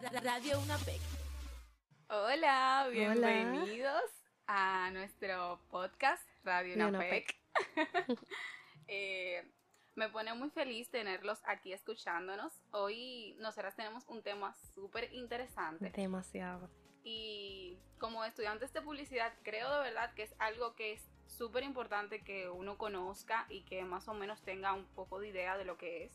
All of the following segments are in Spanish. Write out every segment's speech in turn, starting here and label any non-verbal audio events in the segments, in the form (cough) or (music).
Radio UNAPEC. Hola, bienvenidos a nuestro podcast Radio UNAPEC. (laughs) Eh, me pone muy feliz tenerlos aquí escuchándonos. Hoy nosotras tenemos un tema súper interesante. Demasiado. Y como estudiantes de publicidad, creo de verdad que es algo que es súper importante que uno conozca y que más o menos tenga un poco de idea de lo que es.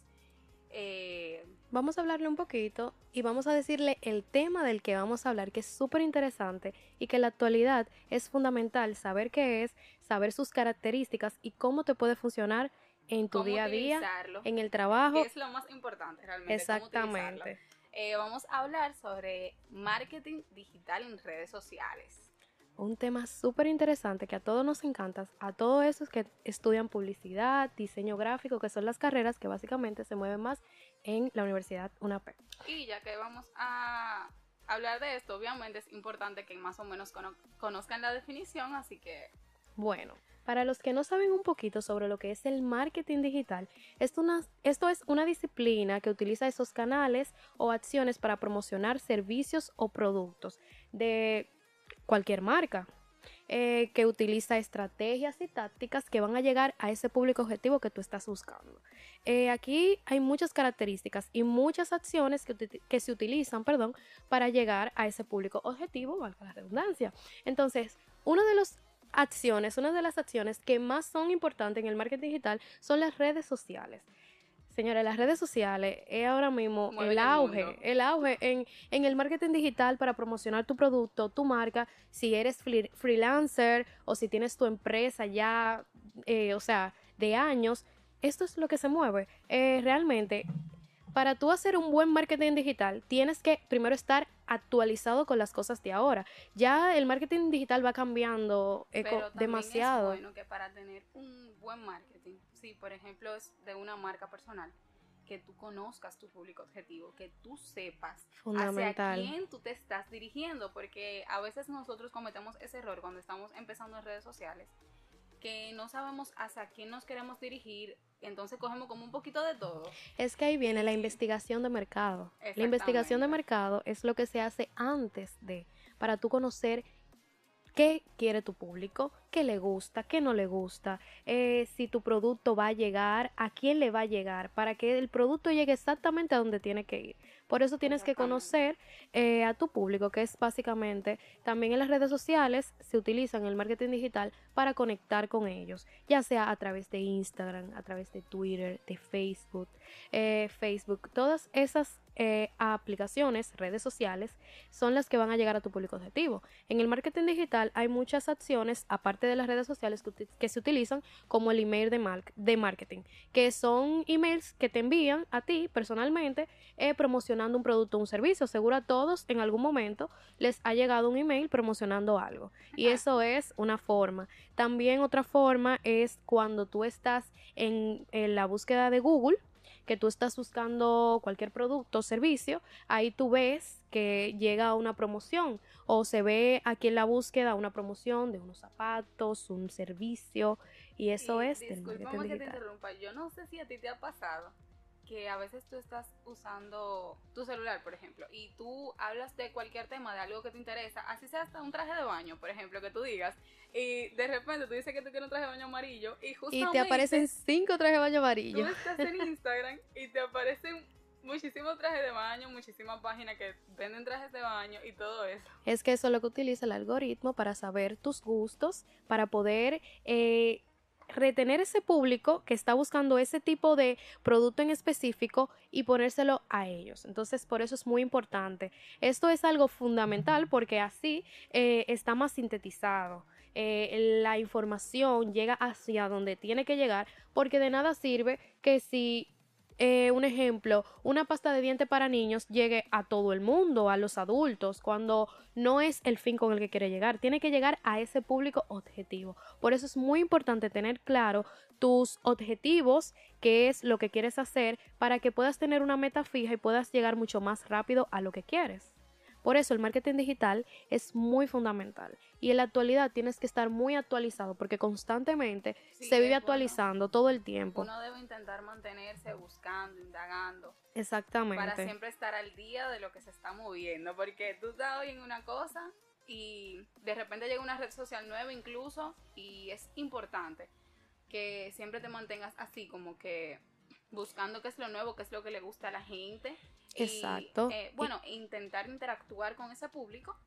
Eh, vamos a hablarle un poquito y vamos a decirle el tema del que vamos a hablar, que es súper interesante y que en la actualidad es fundamental saber qué es, saber sus características y cómo te puede funcionar en tu día a día, en el trabajo. es lo más importante realmente. Exactamente. Eh, vamos a hablar sobre marketing digital en redes sociales un tema súper interesante que a todos nos encanta, a todos esos que estudian publicidad, diseño gráfico, que son las carreras que básicamente se mueven más en la Universidad UNAP. Y ya que vamos a hablar de esto, obviamente es importante que más o menos conozcan la definición, así que... Bueno, para los que no saben un poquito sobre lo que es el marketing digital, esto, esto es una disciplina que utiliza esos canales o acciones para promocionar servicios o productos de cualquier marca, eh, que utiliza estrategias y tácticas que van a llegar a ese público objetivo que tú estás buscando. Eh, aquí hay muchas características y muchas acciones que, que, se utilizan perdón, para llegar a ese público objetivo, valga la redundancia. Entonces, una de las acciones, una de las acciones que más son importantes en el marketing digital son las redes sociales. Señores, las redes sociales es ahora mismo el auge, el, auge en, en, el marketing digital para promocionar tu producto, tu marca, si eres freelancer o si tienes tu empresa ya, eh, o sea, de años, esto es lo que se mueve. Eh, realmente, para tú hacer un buen marketing digital, tienes que primero estar actualizado con las cosas de ahora. Ya el marketing digital va cambiando eh, demasiado. Es bueno que para tener un buen marketing, si por ejemplo es de una marca personal, que tú conozcas tu público objetivo, que tú sepas hacia quién tú te estás dirigiendo, porque a veces nosotros cometemos ese error cuando estamos empezando en redes sociales que no sabemos hacia quién nos queremos dirigir, entonces cogemos como un poquito de todo. Es que ahí viene la investigación de mercado. La investigación de mercado es lo que se hace antes de, para tú conocer qué quiere tu público, qué le gusta, qué no le gusta, eh, si tu producto va a llegar, a quién le va a llegar, para que el producto llegue exactamente a donde tiene que ir. Por eso tienes que conocer eh, a tu público, que es básicamente también en las redes sociales se utilizan el marketing digital para conectar con ellos, ya sea a través de Instagram, a través de Twitter, de Facebook, eh, Facebook, todas esas eh, aplicaciones, redes sociales, son las que van a llegar a tu público objetivo. En el marketing digital hay muchas acciones, aparte de las redes sociales, que, se utilizan como el email de, de, marketing, que son emails que te envían a ti personalmente eh, promocionando un producto o un servicio. Seguro a todos en algún momento les ha llegado un email promocionando algo. Y eso es una forma. También otra forma es cuando tú estás en la búsqueda de Google que tú estás buscando cualquier producto o servicio, ahí tú ves que llega una promoción o se ve aquí en la búsqueda una promoción de unos zapatos, un servicio y eso es marketing que te interrumpa, yo no sé si a ti te ha pasado que a veces tú estás usando tu celular, por ejemplo, y tú hablas de cualquier tema, de algo que te interesa, así sea hasta un traje de baño, por ejemplo, que tú digas, y de repente tú dices que tú quieres un traje de baño amarillo, y justamente... Y te aparecen cinco trajes de baño amarillos. Tú estás en (laughs) Instagram y te aparecen muchísimos trajes de baño, muchísimas páginas que venden trajes de baño y todo eso. Es que eso es lo que utiliza el algoritmo para saber tus gustos, para poder... Eh, retener ese público que está buscando ese tipo de producto en específico y ponérselo a ellos. Entonces, por eso es muy importante. Esto es algo fundamental porque así eh, está más sintetizado. Eh, la información llega hacia donde tiene que llegar porque de nada sirve que si eh, un ejemplo, una pasta de diente para niños llegue a todo el mundo, a los adultos, cuando no es el fin con el que quiere llegar, tiene que llegar a ese público objetivo. Por eso es muy importante tener claro tus objetivos, qué es lo que quieres hacer, para que puedas tener una meta fija y puedas llegar mucho más rápido a lo que quieres. Por eso el marketing digital es muy fundamental y en la actualidad tienes que estar muy actualizado porque constantemente se vive actualizando todo el tiempo. Uno debe intentar mantenerse buscando, indagando. Exactamente. Para siempre estar al día de lo que se está moviendo, porque tú estás hoy en una cosa y de repente llega una red social nueva incluso y es importante que siempre te mantengas así como que buscando qué es lo nuevo, qué es lo que le gusta a la gente. Exacto. Eh, bueno, intentar interactuar con ese público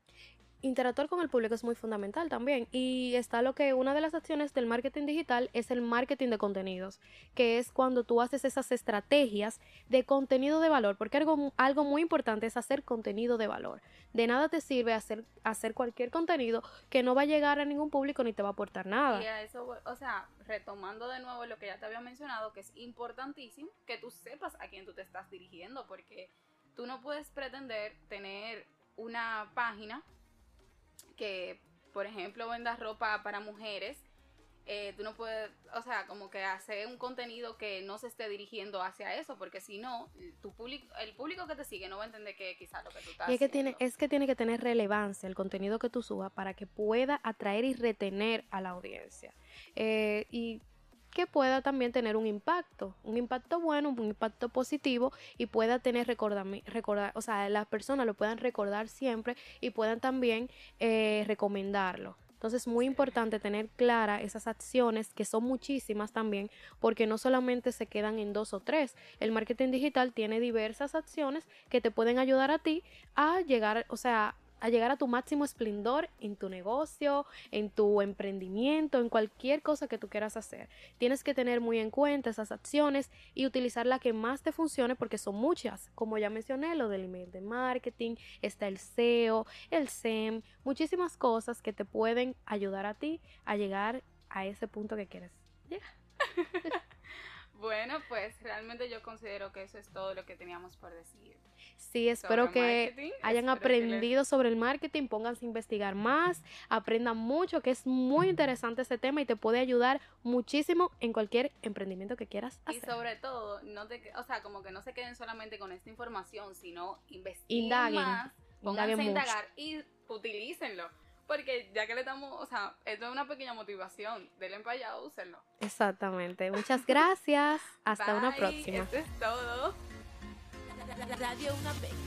interactuar con el público es muy fundamental también. Y está lo que una de las acciones del marketing digital es el marketing de contenidos, que es cuando tú haces esas estrategias de contenido de valor, porque algo, algo muy importante es hacer contenido de valor. De nada te sirve hacer, hacer cualquier contenido que no va a llegar a ningún público ni te va a aportar nada. Y a eso, o sea, retomando de nuevo lo que ya te había mencionado, que es importantísimo que tú sepas a quién tú te estás dirigiendo, porque tú no puedes pretender tener una página que, por ejemplo, vendas ropa para mujeres, eh, tú no puedes, o sea, como que hacer un contenido que no se esté dirigiendo hacia eso, porque si no, tu público, el público que te sigue no va a entender que quizás lo que tú estás y es que tiene Es que tiene que tener relevancia el contenido que tú subas para que pueda atraer y retener a la audiencia. Eh, y que pueda también tener un impacto, un impacto bueno, un impacto positivo y pueda tener recordar, recordar o sea, las personas lo puedan recordar siempre y puedan también eh, recomendarlo. Entonces es muy importante tener clara esas acciones, que son muchísimas también, porque no solamente se quedan en dos o tres. El marketing digital tiene diversas acciones que te pueden ayudar a ti a llegar, o sea, a llegar a tu máximo esplendor en tu negocio, en tu emprendimiento, en cualquier cosa que tú quieras hacer. Tienes que tener muy en cuenta esas acciones y utilizar la que más te funcione porque son muchas. Como ya mencioné, lo del email de marketing, está el SEO, el SEM, muchísimas cosas que te pueden ayudar a ti a llegar a ese punto que quieres llegar. (laughs) bueno, pues realmente yo considero que eso es todo lo que teníamos por decir. Sí, espero que hayan aprendido sobre el marketing, pónganse a investigar más, aprendan mucho, que es muy interesante este tema y te puede ayudar muchísimo en cualquier emprendimiento que quieras hacer. Y sobre todo, no te, o sea, como que no se queden solamente con esta información, sino investiguen más, pónganse a indagar y utilícenlo. Porque ya que le damos, o sea, esto es una pequeña motivación, denle para allá, úsenlo. Exactamente. Muchas gracias. Hasta una próxima. Esto es todo. Radio Una Vez.